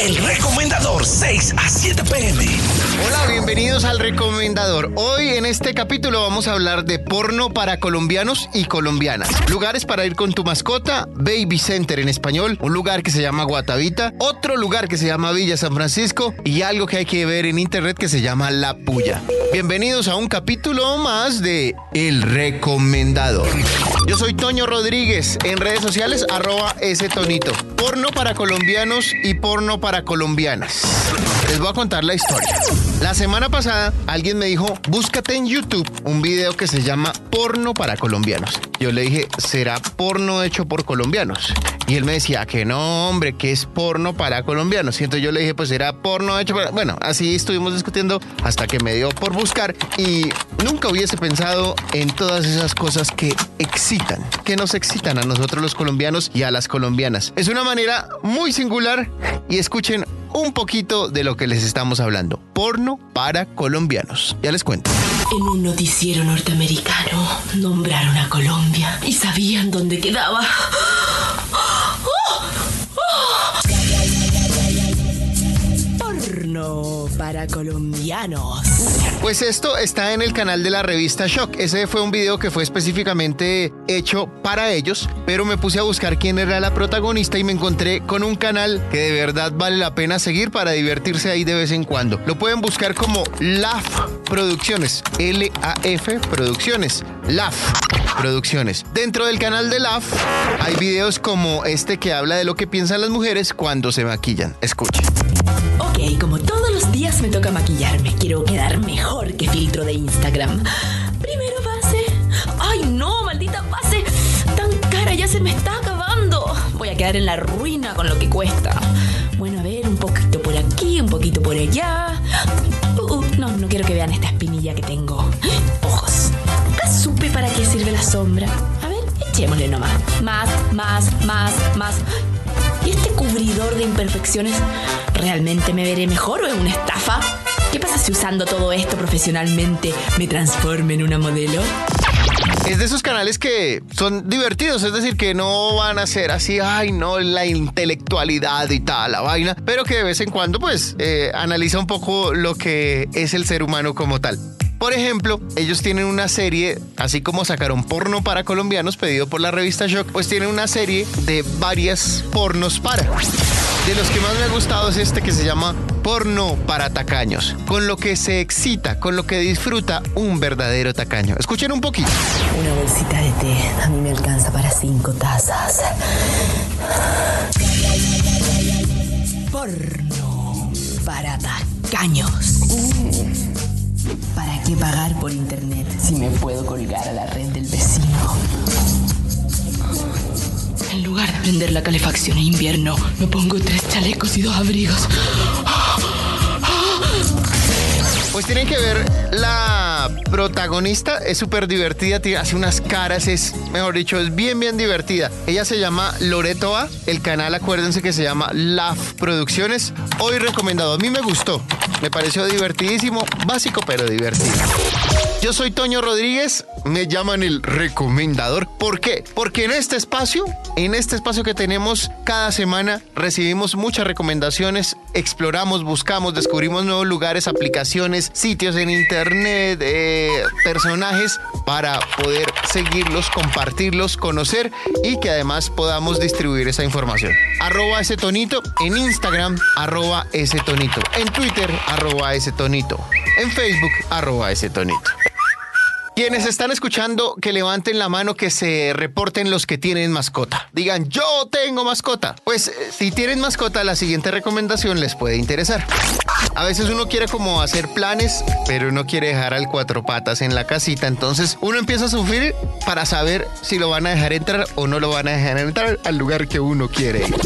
El recomendador 6 a 7 pm. Hola, bienvenidos al recomendador. Hoy en este capítulo vamos a hablar de porno para colombianos y colombianas. Lugares para ir con tu mascota, Baby Center en español, un lugar que se llama Guatavita, otro lugar que se llama Villa San Francisco y algo que hay que ver en internet que se llama La Puya. Bienvenidos a un capítulo más de El Recomendador. Yo soy Toño Rodríguez, en redes sociales arroba ese tonito. Porno para colombianos y porno para colombianas. Les voy a contar la historia. La semana pasada alguien me dijo, búscate en YouTube un video que se llama Porno para colombianos. Yo le dije, ¿será porno hecho por colombianos? Y él me decía que no, hombre, que es porno para colombianos. Y entonces yo le dije, pues será porno hecho para... Bueno, así estuvimos discutiendo hasta que me dio por buscar y nunca hubiese pensado en todas esas cosas que excitan, que nos excitan a nosotros los colombianos y a las colombianas. Es una manera muy singular y escuchen un poquito de lo que les estamos hablando. Porno para colombianos. Ya les cuento. En un noticiero norteamericano nombraron a Colombia y sabían dónde quedaba. Colombianos. Pues esto está en el canal de la revista Shock. Ese fue un video que fue específicamente hecho para ellos, pero me puse a buscar quién era la protagonista y me encontré con un canal que de verdad vale la pena seguir para divertirse ahí de vez en cuando. Lo pueden buscar como LAF Producciones, L-A-F Producciones, LAF Producciones. Dentro del canal de LAF hay videos como este que habla de lo que piensan las mujeres cuando se maquillan. Escuchen. Ok, como todos los días me toca maquillarme, quiero quedar mejor que filtro de Instagram. Primero base. ¡Ay no, maldita base! Tan cara, ya se me está acabando. Voy a quedar en la ruina con lo que cuesta. Bueno, a ver, un poquito por aquí, un poquito por allá. Uh, uh, no, no quiero que vean esta espinilla que tengo. Ojos. Nunca supe para qué sirve la sombra. A ver, echémosle nomás. Más, más, más, más. ¿Y este cubridor de imperfecciones realmente me veré mejor o es una estafa? ¿Qué pasa si usando todo esto profesionalmente me transforme en una modelo? Es de esos canales que son divertidos, es decir, que no van a ser así, ay no, la intelectualidad y tal, la vaina, pero que de vez en cuando pues eh, analiza un poco lo que es el ser humano como tal. Por ejemplo, ellos tienen una serie, así como sacaron porno para colombianos pedido por la revista Shock, pues tienen una serie de varias pornos para. De los que más me ha gustado es este que se llama Porno para tacaños, con lo que se excita, con lo que disfruta un verdadero tacaño. Escuchen un poquito. Una bolsita de té a mí me alcanza para cinco tazas. Porno para tacaños. ¿Para qué pagar por internet si me puedo colgar a la red del vecino? En lugar de prender la calefacción en invierno, me pongo tres chalecos y dos abrigos. Pues tienen que ver la protagonista, es súper divertida, hace unas caras, es, mejor dicho, es bien, bien divertida. Ella se llama Loreto A, el canal acuérdense que se llama LAF Producciones. Hoy recomendado, a mí me gustó, me pareció divertidísimo, básico pero divertido. Yo soy Toño Rodríguez, me llaman el recomendador. ¿Por qué? Porque en este espacio, en este espacio que tenemos cada semana, recibimos muchas recomendaciones, exploramos, buscamos, descubrimos nuevos lugares, aplicaciones, sitios en internet, eh, personajes para poder seguirlos, compartirlos, conocer y que además podamos distribuir esa información. Arroba ese tonito en Instagram, arroba ese tonito. En Twitter, arroba ese tonito. En Facebook, arroba ese tonito. Quienes están escuchando, que levanten la mano, que se reporten los que tienen mascota. Digan, yo tengo mascota. Pues eh, si tienen mascota, la siguiente recomendación les puede interesar. A veces uno quiere como hacer planes, pero no quiere dejar al cuatro patas en la casita. Entonces uno empieza a sufrir para saber si lo van a dejar entrar o no lo van a dejar entrar al lugar que uno quiere ir.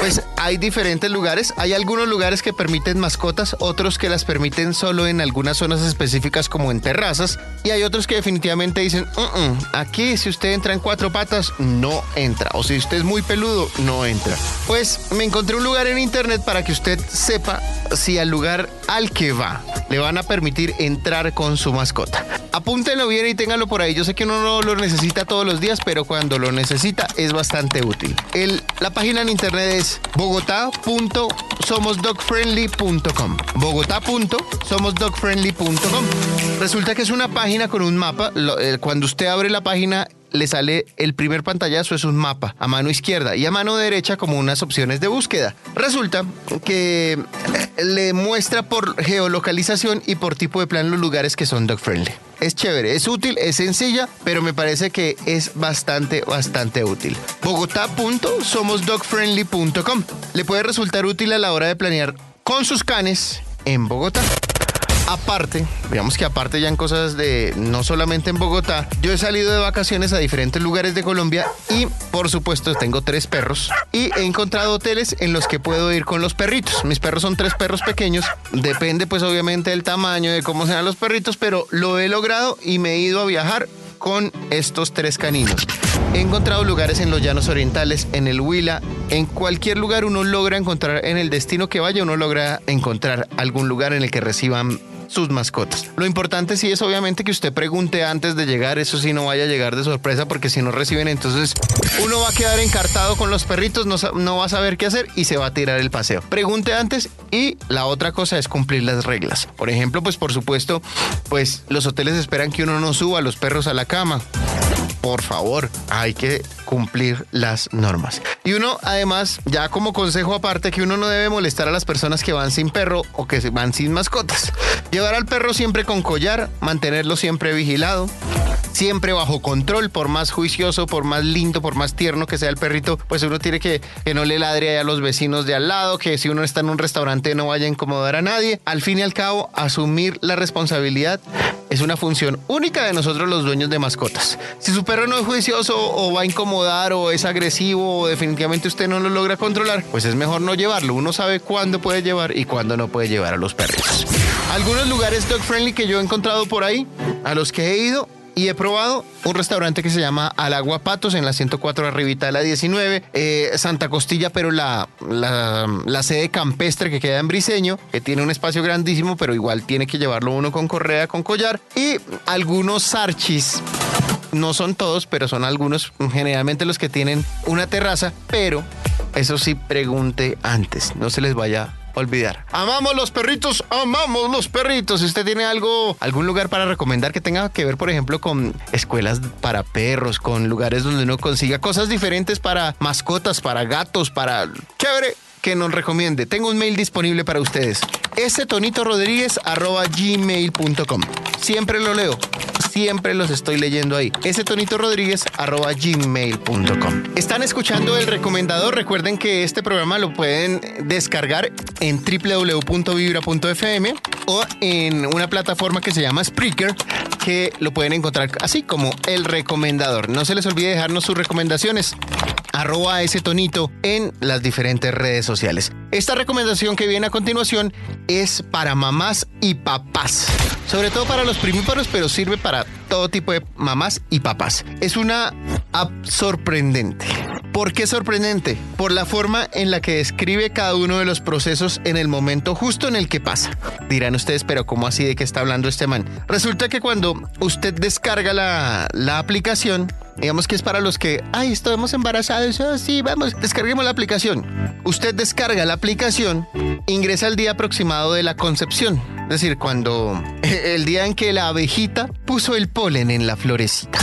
Pues hay diferentes lugares. Hay algunos lugares que permiten mascotas, otros que las permiten solo en algunas zonas específicas como en terrazas. Y hay otros que definitivamente dicen, "Mm, mm, aquí si usted entra en cuatro patas, no entra. O si usted es muy peludo, no entra. Pues me encontré un lugar en internet para que usted sepa si al lugar al que va le van a permitir entrar con su mascota. Apúntenlo bien y ténganlo por ahí. Yo sé que uno no lo necesita todos los días, pero cuando lo necesita es bastante útil. El, la página en internet es bogotá.somosdogfriendly.com. Bogotá.somosdogfriendly.com. Resulta que es una página con un mapa. Eh, cuando usted abre la página le sale el primer pantallazo es un mapa a mano izquierda y a mano derecha como unas opciones de búsqueda. Resulta que le muestra por geolocalización y por tipo de plan los lugares que son dog friendly. Es chévere, es útil, es sencilla, pero me parece que es bastante, bastante útil. Bogotá.somosdogfriendly.com le puede resultar útil a la hora de planear con sus canes en Bogotá. Aparte, digamos que aparte ya en cosas de no solamente en Bogotá, yo he salido de vacaciones a diferentes lugares de Colombia y por supuesto tengo tres perros y he encontrado hoteles en los que puedo ir con los perritos. Mis perros son tres perros pequeños, depende pues obviamente del tamaño, de cómo sean los perritos, pero lo he logrado y me he ido a viajar con estos tres caninos. He encontrado lugares en los llanos orientales, en el Huila, en cualquier lugar uno logra encontrar, en el destino que vaya uno logra encontrar algún lugar en el que reciban sus mascotas. Lo importante sí es obviamente que usted pregunte antes de llegar, eso sí no vaya a llegar de sorpresa porque si no reciben entonces uno va a quedar encartado con los perritos, no, no va a saber qué hacer y se va a tirar el paseo. Pregunte antes y la otra cosa es cumplir las reglas. Por ejemplo, pues por supuesto, pues los hoteles esperan que uno no suba a los perros a la cama por favor, hay que cumplir las normas. Y uno, además, ya como consejo aparte, que uno no debe molestar a las personas que van sin perro o que van sin mascotas. Llevar al perro siempre con collar, mantenerlo siempre vigilado, siempre bajo control, por más juicioso, por más lindo, por más tierno que sea el perrito, pues uno tiene que que no le ladre a los vecinos de al lado, que si uno está en un restaurante no vaya a incomodar a nadie. Al fin y al cabo, asumir la responsabilidad es una función única de nosotros los dueños de mascotas. Si su perro no es juicioso o va a incomodar o es agresivo o definitivamente usted no lo logra controlar, pues es mejor no llevarlo. Uno sabe cuándo puede llevar y cuándo no puede llevar a los perritos. Algunos lugares dog friendly que yo he encontrado por ahí, a los que he ido, y he probado un restaurante que se llama Al Agua Patos en la 104 arribita de la 19, eh, Santa Costilla, pero la, la, sede campestre que queda en Briseño, que tiene un espacio grandísimo, pero igual tiene que llevarlo uno con correa, con collar, y algunos sarchis. No son todos, pero son algunos, generalmente los que tienen una terraza, pero eso sí pregunte antes, no se les vaya olvidar. Amamos los perritos, amamos los perritos. Si usted tiene algo, algún lugar para recomendar que tenga que ver, por ejemplo, con escuelas para perros, con lugares donde uno consiga cosas diferentes para mascotas, para gatos, para chévere que nos recomiende. Tengo un mail disponible para ustedes. Ese tonito rodríguez gmail.com. Siempre lo leo siempre los estoy leyendo ahí. Ese tonito rodríguez arroba gmail.com. Están escuchando el recomendador. Recuerden que este programa lo pueden descargar en www.vibra.fm o en una plataforma que se llama Spreaker que lo pueden encontrar así como el recomendador. No se les olvide dejarnos sus recomendaciones arroba ese tonito en las diferentes redes sociales. Esta recomendación que viene a continuación es para mamás y papás. Sobre todo para los primíparos, pero sirve para todo tipo de mamás y papás. Es una app sorprendente. ¿Por qué sorprendente? Por la forma en la que describe cada uno de los procesos en el momento justo en el que pasa. Dirán ustedes, pero ¿cómo así de qué está hablando este man? Resulta que cuando usted descarga la, la aplicación, digamos que es para los que, ay, estamos embarazados, oh, sí, vamos, descarguemos la aplicación. Usted descarga la aplicación, ingresa el día aproximado de la concepción, es decir, cuando el día en que la abejita puso el polen en la florecita.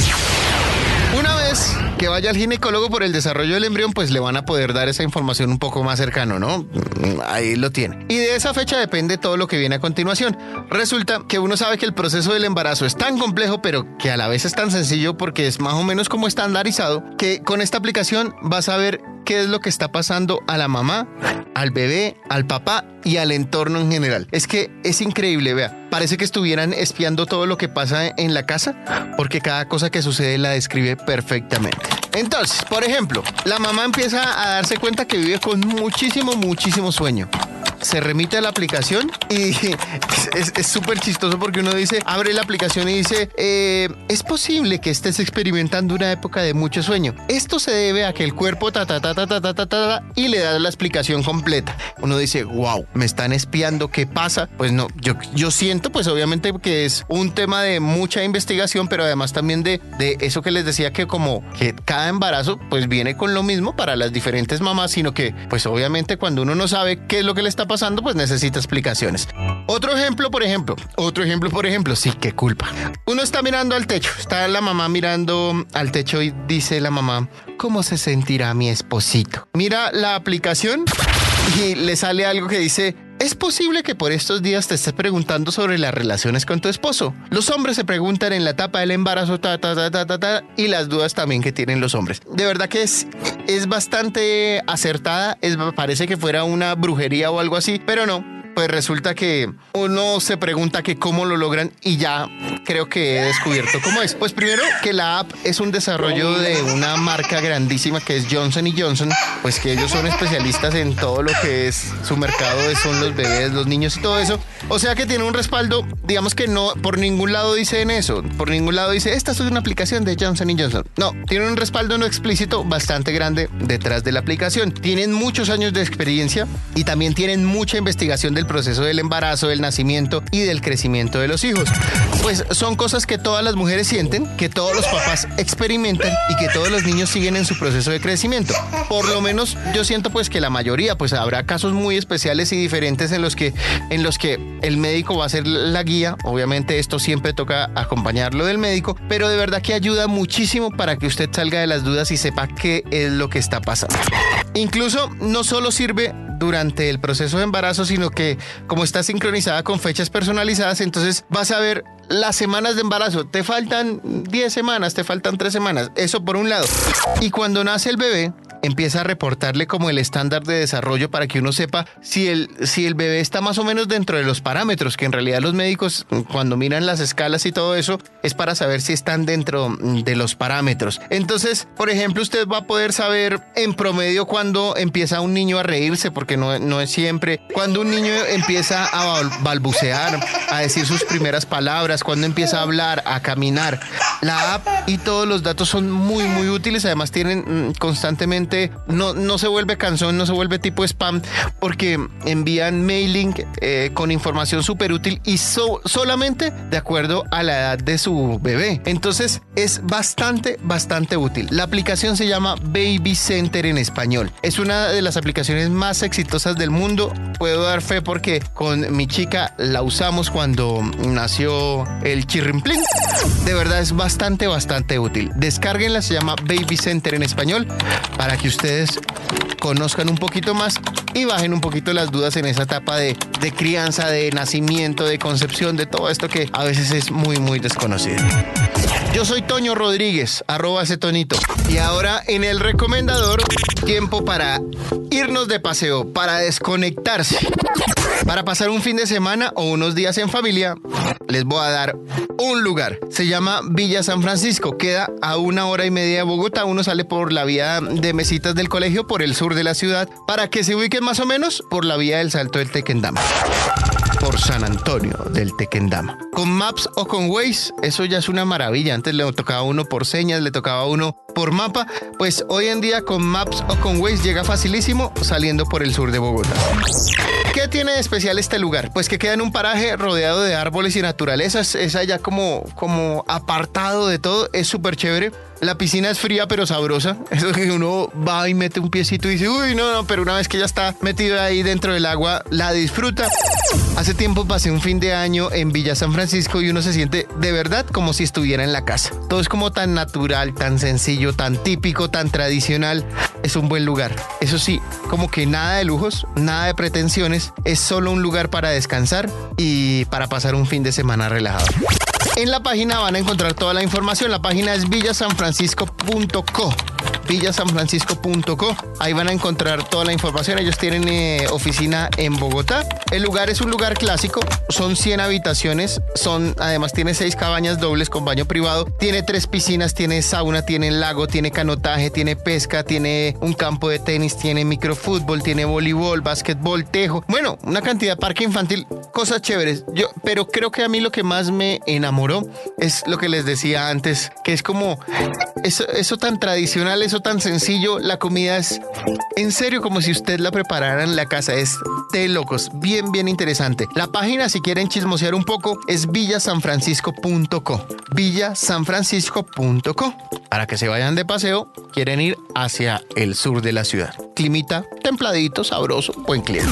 Una vez que vaya al ginecólogo por el desarrollo del embrión, pues le van a poder dar esa información un poco más cercano, ¿no? Mm, ahí lo tiene. Y de esa fecha depende todo lo que viene a continuación. Resulta que uno sabe que el proceso del embarazo es tan complejo, pero que a la vez es tan sencillo porque es más o menos como estandarizado, que con esta aplicación vas a ver qué es lo que está pasando a la mamá, al bebé, al papá y al entorno en general. Es que es increíble, vea. Parece que estuvieran espiando todo lo que pasa en la casa porque cada cosa que sucede la describe perfectamente. Entonces, por ejemplo, la mamá empieza a darse cuenta que vive con muchísimo, muchísimo sueño se remite a la aplicación y es súper chistoso porque uno dice, abre la aplicación y dice, eh, es posible que estés experimentando una época de mucho sueño. Esto se debe a que el cuerpo ta ta ta ta ta ta ta, ta, y le da la explicación completa. Uno dice, wow, me están espiando, ¿qué pasa? Pues no, yo, yo siento pues obviamente que es un tema de mucha investigación, pero además también de, de eso que les decía que como que cada embarazo pues viene con lo mismo para las diferentes mamás, sino que pues obviamente cuando uno no sabe qué es lo que le está pasando, pues necesita explicaciones. Otro ejemplo, por ejemplo, otro ejemplo, por ejemplo, sí, qué culpa. Uno está mirando al techo, está la mamá mirando al techo y dice la mamá, ¿cómo se sentirá mi esposito? Mira la aplicación y le sale algo que dice, es posible que por estos días te estés preguntando sobre las relaciones con tu esposo. Los hombres se preguntan en la etapa del embarazo, ta, ta, ta, ta, ta, y las dudas también que tienen los hombres. De verdad que es, es bastante acertada, parece que fuera una brujería o algo así, pero no pues resulta que uno se pregunta que cómo lo logran y ya creo que he descubierto cómo es. Pues primero que la app es un desarrollo de una marca grandísima que es Johnson Johnson, pues que ellos son especialistas en todo lo que es su mercado, son los bebés, los niños y todo eso. O sea que tiene un respaldo, digamos que no, por ningún lado dice en eso, por ningún lado dice, esta es una aplicación de Johnson Johnson. No, tiene un respaldo no explícito bastante grande detrás de la aplicación. Tienen muchos años de experiencia y también tienen mucha investigación del proceso del embarazo, del nacimiento y del crecimiento de los hijos. Pues son cosas que todas las mujeres sienten, que todos los papás experimentan y que todos los niños siguen en su proceso de crecimiento. Por lo menos yo siento pues que la mayoría, pues habrá casos muy especiales y diferentes en los que, en los que el médico va a ser la guía. Obviamente esto siempre toca acompañarlo del médico, pero de verdad que ayuda muchísimo para que usted salga de las dudas y sepa qué es lo que está pasando. Incluso no solo sirve durante el proceso de embarazo, sino que como está sincronizada con fechas personalizadas, entonces vas a ver las semanas de embarazo. Te faltan 10 semanas, te faltan 3 semanas. Eso por un lado. Y cuando nace el bebé, empieza a reportarle como el estándar de desarrollo para que uno sepa si el, si el bebé está más o menos dentro de los parámetros, que en realidad los médicos cuando miran las escalas y todo eso es para saber si están dentro de los parámetros. Entonces, por ejemplo, usted va a poder saber en promedio cuando empieza un niño a reírse, porque no, no es siempre, cuando un niño empieza a balbucear, a decir sus primeras palabras, cuando empieza a hablar, a caminar. La app y todos los datos son muy, muy útiles, además tienen mm, constantemente no, no se vuelve canción, no se vuelve tipo spam, porque envían mailing eh, con información súper útil y solamente de acuerdo a la edad de su bebé. Entonces es bastante, bastante útil. La aplicación se llama Baby Center en español. Es una de las aplicaciones más exitosas del mundo. Puedo dar fe porque con mi chica la usamos cuando nació el chirrimplín. De verdad es bastante, bastante útil. Descárguenla, se llama Baby Center en español para que ustedes conozcan un poquito más y bajen un poquito las dudas en esa etapa de, de crianza, de nacimiento, de concepción, de todo esto que a veces es muy, muy desconocido. Yo soy Toño Rodríguez, arroba ese tonito. Y ahora en el recomendador, tiempo para irnos de paseo, para desconectarse. Para pasar un fin de semana o unos días en familia, les voy a dar un lugar. Se llama Villa San Francisco. Queda a una hora y media de Bogotá. Uno sale por la vía de mesitas del colegio por el sur de la ciudad para que se ubiquen más o menos por la vía del Salto del Tequendama por San Antonio del Tequendama. Con Maps o con Waze, eso ya es una maravilla. Antes le tocaba uno por señas, le tocaba uno por mapa. Pues hoy en día con Maps o con Waze llega facilísimo saliendo por el sur de Bogotá. ¿Qué tiene de especial este lugar? Pues que queda en un paraje rodeado de árboles y naturaleza. Es allá como, como apartado de todo. Es súper chévere. La piscina es fría pero sabrosa. Eso que uno va y mete un piecito y dice, uy, no, no, pero una vez que ya está metido ahí dentro del agua, la disfruta. Hace tiempo pasé un fin de año en Villa San Francisco y uno se siente de verdad como si estuviera en la casa. Todo es como tan natural, tan sencillo, tan típico, tan tradicional. Es un buen lugar. Eso sí, como que nada de lujos, nada de pretensiones. Es solo un lugar para descansar y para pasar un fin de semana relajado. En la página van a encontrar toda la información. La página es villasanfrancisco.co villasanfrancisco.co. Ahí van a encontrar toda la información. Ellos tienen eh, oficina en Bogotá. El lugar es un lugar clásico. Son 100 habitaciones. Son, además, tiene seis cabañas dobles con baño privado. Tiene tres piscinas, tiene sauna, tiene lago, tiene canotaje, tiene pesca, tiene un campo de tenis, tiene microfútbol, tiene voleibol, básquetbol, tejo. Bueno, una cantidad de parque infantil, cosas chéveres. Yo, pero creo que a mí lo que más me enamoró es lo que les decía antes, que es como eso, eso tan tradicional, eso tan sencillo. La comida es en serio como si usted la preparara en la casa. Es de locos, bien, bien interesante. La página, si quieren chismosear un poco, es villasanfrancisco.co. Villasanfrancisco.co. Para que se vayan de paseo, quieren ir hacia el sur de la ciudad. Climita templadito, sabroso, buen clima.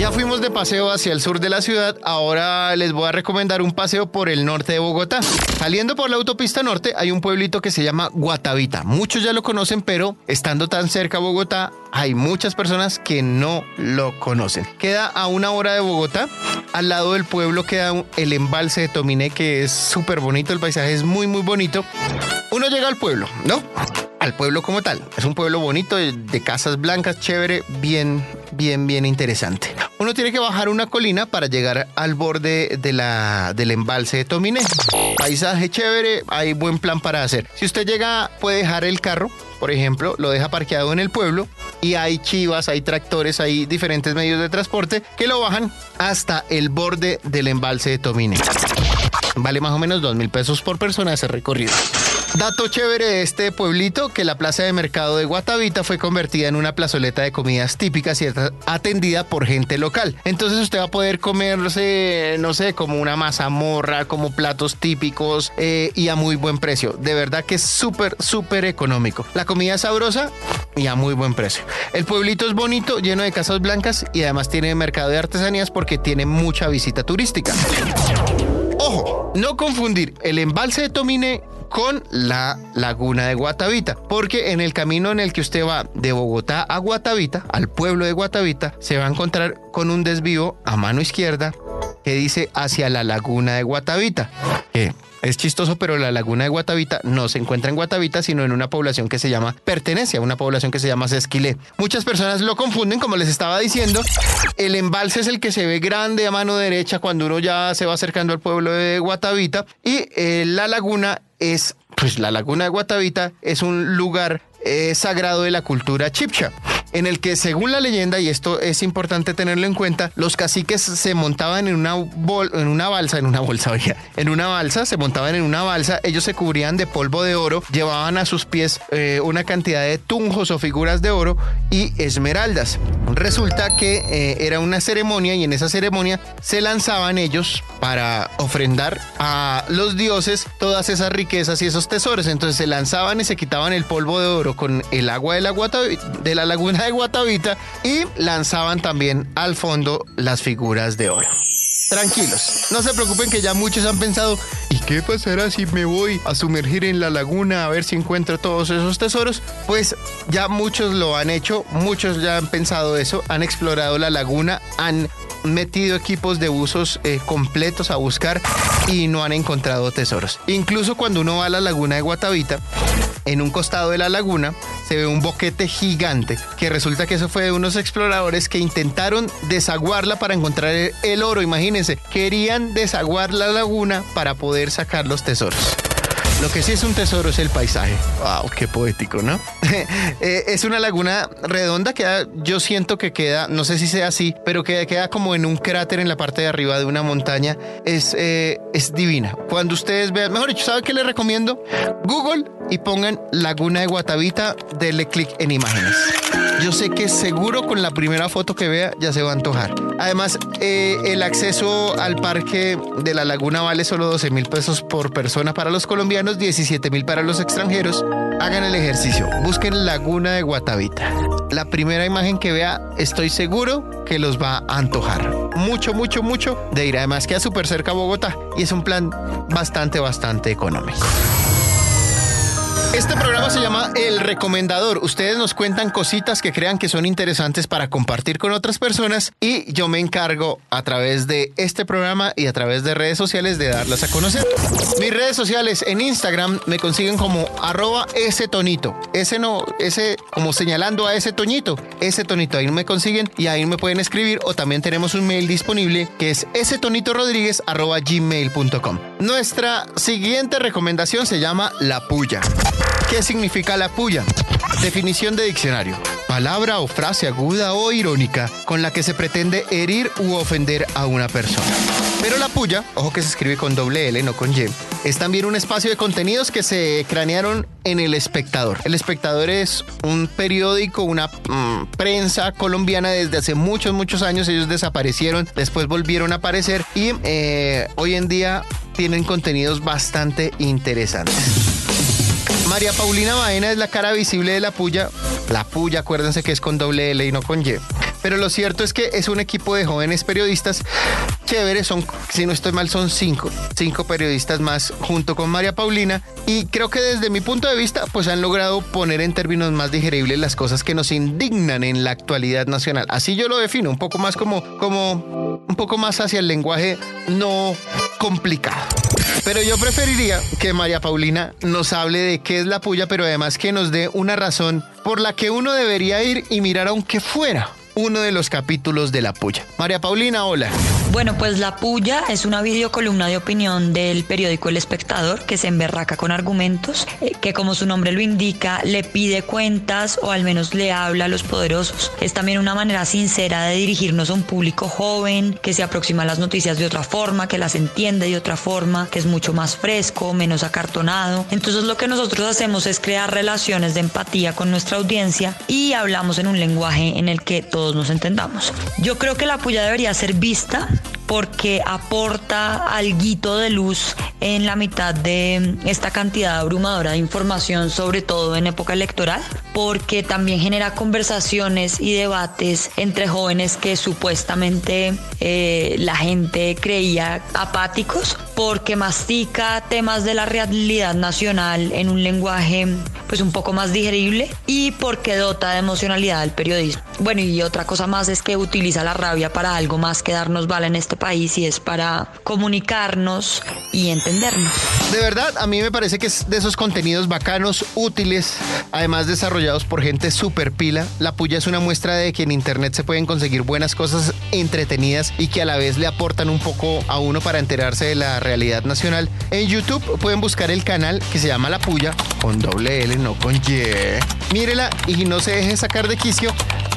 Ya fuimos de paseo hacia el sur de la ciudad, ahora les voy a recomendar un paseo por el norte de Bogotá. Saliendo por la autopista norte hay un pueblito que se llama Guatavita. Muchos ya lo conocen, pero estando tan cerca a Bogotá, hay muchas personas que no lo conocen. Queda a una hora de Bogotá. Al lado del pueblo queda el embalse de Tominé, que es súper bonito, el paisaje es muy, muy bonito. Uno llega al pueblo, ¿no? Al pueblo como tal. Es un pueblo bonito, de casas blancas, chévere, bien, bien, bien interesante. Uno tiene que bajar una colina para llegar al borde de la, del embalse de Tominé. Paisaje chévere, hay buen plan para hacer. Si usted llega, puede dejar el carro, por ejemplo, lo deja parqueado en el pueblo y hay chivas, hay tractores, hay diferentes medios de transporte que lo bajan hasta el borde del embalse de Tominé. Vale más o menos dos mil pesos por persona ese recorrido. Dato chévere de este pueblito, que la plaza de mercado de Guatavita fue convertida en una plazoleta de comidas típicas y atendida por gente local. Entonces usted va a poder comerse, no sé, como una mazamorra, como platos típicos eh, y a muy buen precio. De verdad que es súper, súper económico. La comida es sabrosa y a muy buen precio. El pueblito es bonito, lleno de casas blancas y además tiene mercado de artesanías porque tiene mucha visita turística. Ojo, no confundir el embalse de Tomine con la laguna de Guatavita, porque en el camino en el que usted va de Bogotá a Guatavita, al pueblo de Guatavita, se va a encontrar con un desvío a mano izquierda que dice hacia la laguna de Guatavita. Es chistoso, pero la laguna de Guatavita no se encuentra en Guatavita, sino en una población que se llama, pertenece a una población que se llama Sesquilé. Muchas personas lo confunden, como les estaba diciendo. El embalse es el que se ve grande a mano derecha cuando uno ya se va acercando al pueblo de Guatavita y eh, la laguna es, pues la laguna de Guatavita es un lugar eh, sagrado de la cultura chipcha en el que según la leyenda, y esto es importante tenerlo en cuenta, los caciques se montaban en una, en una balsa, en una bolsa, en una balsa, se montaban en una balsa, ellos se cubrían de polvo de oro, llevaban a sus pies eh, una cantidad de tunjos o figuras de oro y esmeraldas. Resulta que eh, era una ceremonia y en esa ceremonia se lanzaban ellos para ofrendar a los dioses todas esas riquezas y esos tesoros. Entonces se lanzaban y se quitaban el polvo de oro con el agua de la, de la laguna de Guatavita y lanzaban también al fondo las figuras de oro. Tranquilos, no se preocupen que ya muchos han pensado, ¿y qué pasará si me voy a sumergir en la laguna a ver si encuentro todos esos tesoros? Pues ya muchos lo han hecho, muchos ya han pensado eso, han explorado la laguna, han metido equipos de buzos eh, completos a buscar y no han encontrado tesoros. Incluso cuando uno va a la laguna de Guatavita, en un costado de la laguna se ve un boquete gigante, que resulta que eso fue de unos exploradores que intentaron desaguarla para encontrar el oro, imagínense, querían desaguar la laguna para poder sacar los tesoros. Lo que sí es un tesoro es el paisaje. ¡Wow! ¡Qué poético, ¿no? Eh, es una laguna redonda que yo siento que queda, no sé si sea así, pero que queda como en un cráter en la parte de arriba de una montaña. Es, eh, es divina. Cuando ustedes vean, mejor dicho, ¿sabe qué les recomiendo? Google y pongan Laguna de Guatavita, denle clic en imágenes. Yo sé que seguro con la primera foto que vea ya se va a antojar. Además, eh, el acceso al parque de la laguna vale solo 12 mil pesos por persona para los colombianos, 17 mil para los extranjeros. Hagan el ejercicio, busquen Laguna de Guatavita. La primera imagen que vea, estoy seguro que los va a antojar. Mucho, mucho, mucho de ir. Además, queda súper cerca a Bogotá y es un plan bastante, bastante económico. Este programa se llama El Recomendador. Ustedes nos cuentan cositas que crean que son interesantes para compartir con otras personas y yo me encargo a través de este programa y a través de redes sociales de darlas a conocer. Mis redes sociales en Instagram me consiguen como arroba ese tonito. Ese no, ese como señalando a ese toñito. Ese tonito ahí me consiguen y ahí me pueden escribir o también tenemos un mail disponible que es ese tonito rodríguez gmail.com. Nuestra siguiente recomendación se llama La Puya. ¿Qué significa la puya? Definición de diccionario. Palabra o frase aguda o irónica con la que se pretende herir u ofender a una persona. Pero la puya, ojo que se escribe con doble L, no con Y, es también un espacio de contenidos que se cranearon en El Espectador. El Espectador es un periódico, una mm, prensa colombiana desde hace muchos, muchos años. Ellos desaparecieron, después volvieron a aparecer y eh, hoy en día tienen contenidos bastante interesantes. María Paulina Baena es la cara visible de la puya. La puya, acuérdense que es con doble L y no con Y. Pero lo cierto es que es un equipo de jóvenes periodistas chéveres. Son, si no estoy mal, son cinco. Cinco periodistas más junto con María Paulina. Y creo que desde mi punto de vista, pues han logrado poner en términos más digeribles las cosas que nos indignan en la actualidad nacional. Así yo lo defino, un poco más como, como, un poco más hacia el lenguaje no complicado. Pero yo preferiría que María Paulina nos hable de qué es la puya, pero además que nos dé una razón por la que uno debería ir y mirar aunque fuera uno de los capítulos de La Puya. María Paulina, hola. Bueno, pues La Puya es una videocolumna de opinión del periódico El Espectador que se emberraca con argumentos, eh, que como su nombre lo indica, le pide cuentas o al menos le habla a los poderosos. Es también una manera sincera de dirigirnos a un público joven que se aproxima a las noticias de otra forma, que las entiende de otra forma, que es mucho más fresco, menos acartonado. Entonces lo que nosotros hacemos es crear relaciones de empatía con nuestra audiencia y hablamos en un lenguaje en el que todos nos entendamos. Yo creo que la puya debería ser vista porque aporta algo de luz en la mitad de esta cantidad abrumadora de información, sobre todo en época electoral, porque también genera conversaciones y debates entre jóvenes que supuestamente eh, la gente creía apáticos, porque mastica temas de la realidad nacional en un lenguaje pues un poco más digerible y porque dota de emocionalidad al periodismo. Bueno, y otra cosa más es que utiliza la rabia para algo más que darnos bala en este país y es para comunicarnos y entendernos. De verdad, a mí me parece que es de esos contenidos bacanos, útiles, además desarrollados por gente súper pila. La puya es una muestra de que en internet se pueden conseguir buenas cosas entretenidas y que a la vez le aportan un poco a uno para enterarse de la realidad nacional. En YouTube pueden buscar el canal que se llama La Puya, con doble L, no con Y. Mírela y no se deje sacar de quicio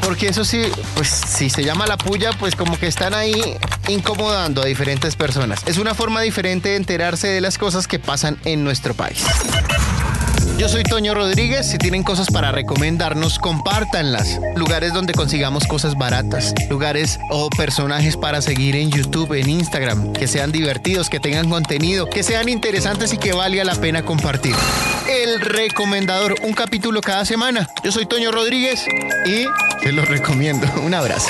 porque eso sí, pues si se llama la puya, pues como que están ahí incomodando a diferentes personas. Es una forma diferente de enterarse de las cosas que pasan en nuestro país. Yo soy Toño Rodríguez. Si tienen cosas para recomendarnos, compártanlas. Lugares donde consigamos cosas baratas. Lugares o personajes para seguir en YouTube, en Instagram. Que sean divertidos, que tengan contenido, que sean interesantes y que valga la pena compartir. El recomendador, un capítulo cada semana. Yo soy Toño Rodríguez y te lo recomiendo. Un abrazo.